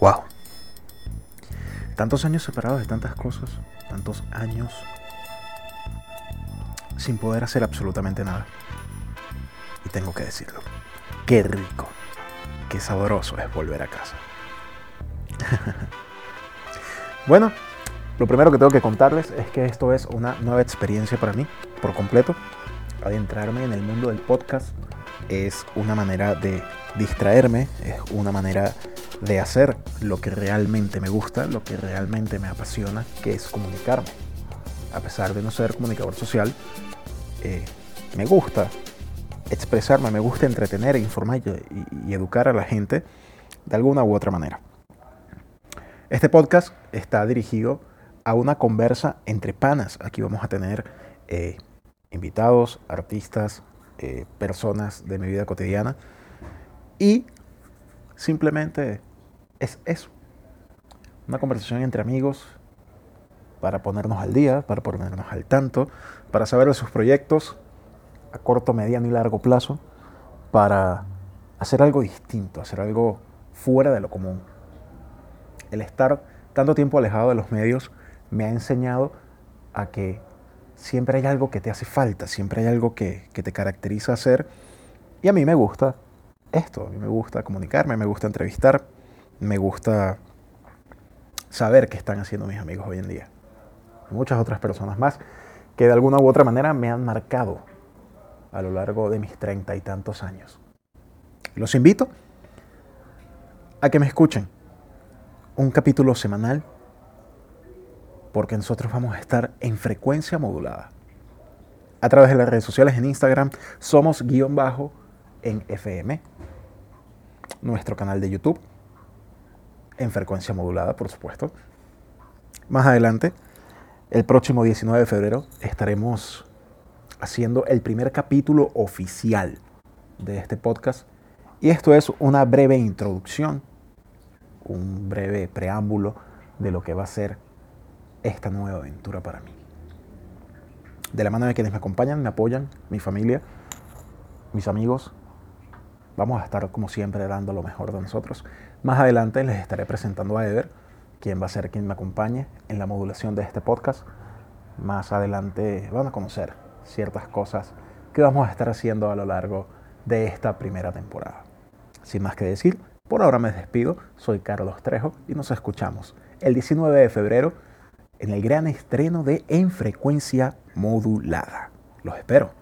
Wow. Tantos años separados de tantas cosas, tantos años sin poder hacer absolutamente nada. Y tengo que decirlo. Qué rico, qué sabroso es volver a casa. bueno, lo primero que tengo que contarles es que esto es una nueva experiencia para mí, por completo. Adentrarme en el mundo del podcast es una manera de distraerme, es una manera de hacer lo que realmente me gusta, lo que realmente me apasiona, que es comunicarme. A pesar de no ser comunicador social, eh, me gusta expresarme, me gusta entretener, informar y, y educar a la gente de alguna u otra manera. Este podcast está dirigido a una conversa entre panas. Aquí vamos a tener eh, invitados, artistas, eh, personas de mi vida cotidiana. Y simplemente es eso. Una conversación entre amigos para ponernos al día, para ponernos al tanto, para saber de sus proyectos a corto, mediano y largo plazo, para hacer algo distinto, hacer algo fuera de lo común. El estar tanto tiempo alejado de los medios me ha enseñado a que siempre hay algo que te hace falta, siempre hay algo que, que te caracteriza hacer. Y a mí me gusta esto, a mí me gusta comunicarme, me gusta entrevistar, me gusta saber qué están haciendo mis amigos hoy en día. Muchas otras personas más que de alguna u otra manera me han marcado a lo largo de mis treinta y tantos años. Los invito a que me escuchen un capítulo semanal porque nosotros vamos a estar en frecuencia modulada. A través de las redes sociales en Instagram somos guion bajo en FM, nuestro canal de YouTube en frecuencia modulada, por supuesto. Más adelante, el próximo 19 de febrero, estaremos haciendo el primer capítulo oficial de este podcast. Y esto es una breve introducción, un breve preámbulo de lo que va a ser esta nueva aventura para mí. De la mano de quienes me acompañan, me apoyan, mi familia, mis amigos, vamos a estar como siempre dando lo mejor de nosotros. Más adelante les estaré presentando a Eder, quien va a ser quien me acompañe en la modulación de este podcast. Más adelante van a conocer ciertas cosas que vamos a estar haciendo a lo largo de esta primera temporada. Sin más que decir, por ahora me despido. Soy Carlos Trejo y nos escuchamos el 19 de febrero en el gran estreno de En Frecuencia Modulada. Los espero.